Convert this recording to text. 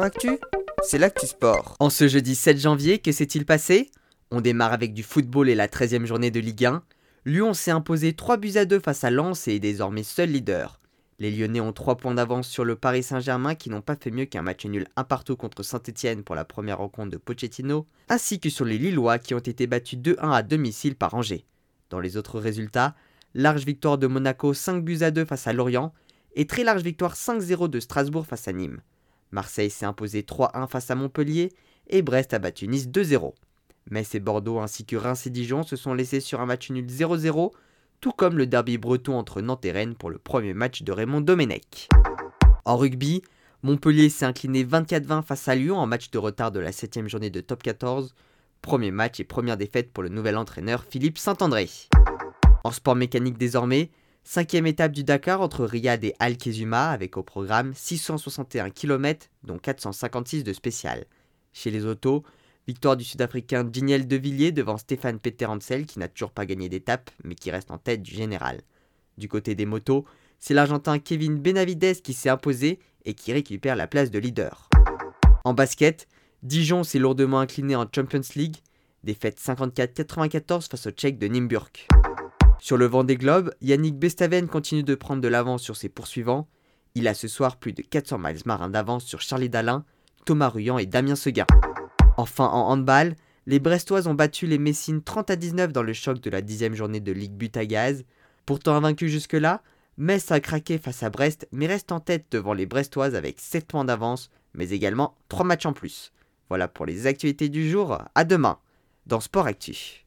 Actu, c'est l'actu sport. En ce jeudi 7 janvier, que s'est-il passé? On démarre avec du football et la 13e journée de Ligue 1. Lyon s'est imposé 3 buts à 2 face à Lens et est désormais seul leader. Les Lyonnais ont 3 points d'avance sur le Paris Saint-Germain qui n'ont pas fait mieux qu'un match nul un partout contre Saint-Etienne pour la première rencontre de Pochettino, ainsi que sur les Lillois qui ont été battus 2-1 à domicile par Angers. Dans les autres résultats, large victoire de Monaco 5 buts à 2 face à Lorient et très large victoire 5-0 de Strasbourg face à Nîmes. Marseille s'est imposé 3-1 face à Montpellier et Brest a battu Nice 2-0. Metz et Bordeaux ainsi que Reims et Dijon se sont laissés sur un match nul 0-0, tout comme le derby breton entre Nantes et Rennes pour le premier match de Raymond Domenech. En rugby, Montpellier s'est incliné 24-20 face à Lyon en match de retard de la 7ème journée de top 14. Premier match et première défaite pour le nouvel entraîneur Philippe Saint-André. En sport mécanique désormais, Cinquième étape du Dakar entre Riyad et Al Kezuma avec au programme 661 km dont 456 de spécial. Chez les autos, victoire du Sud-Africain Daniel Devilliers devant Stéphane Peter qui n'a toujours pas gagné d'étape mais qui reste en tête du général. Du côté des motos, c'est l'Argentin Kevin Benavides qui s'est imposé et qui récupère la place de leader. En basket, Dijon s'est lourdement incliné en Champions League, défaite 54-94 face au Tchèque de Nimburg. Sur le vent des globes, Yannick Bestaven continue de prendre de l'avance sur ses poursuivants. Il a ce soir plus de 400 miles marins d'avance sur Charlie Dalin, Thomas Ruyant et Damien Seguin. Enfin en handball, les Brestois ont battu les Messines 30 à 19 dans le choc de la dixième journée de Ligue But à Gaz. Pourtant invaincu jusque-là, Metz a craqué face à Brest mais reste en tête devant les Brestoises avec 7 points d'avance mais également 3 matchs en plus. Voilà pour les actualités du jour, à demain dans Sport Actif.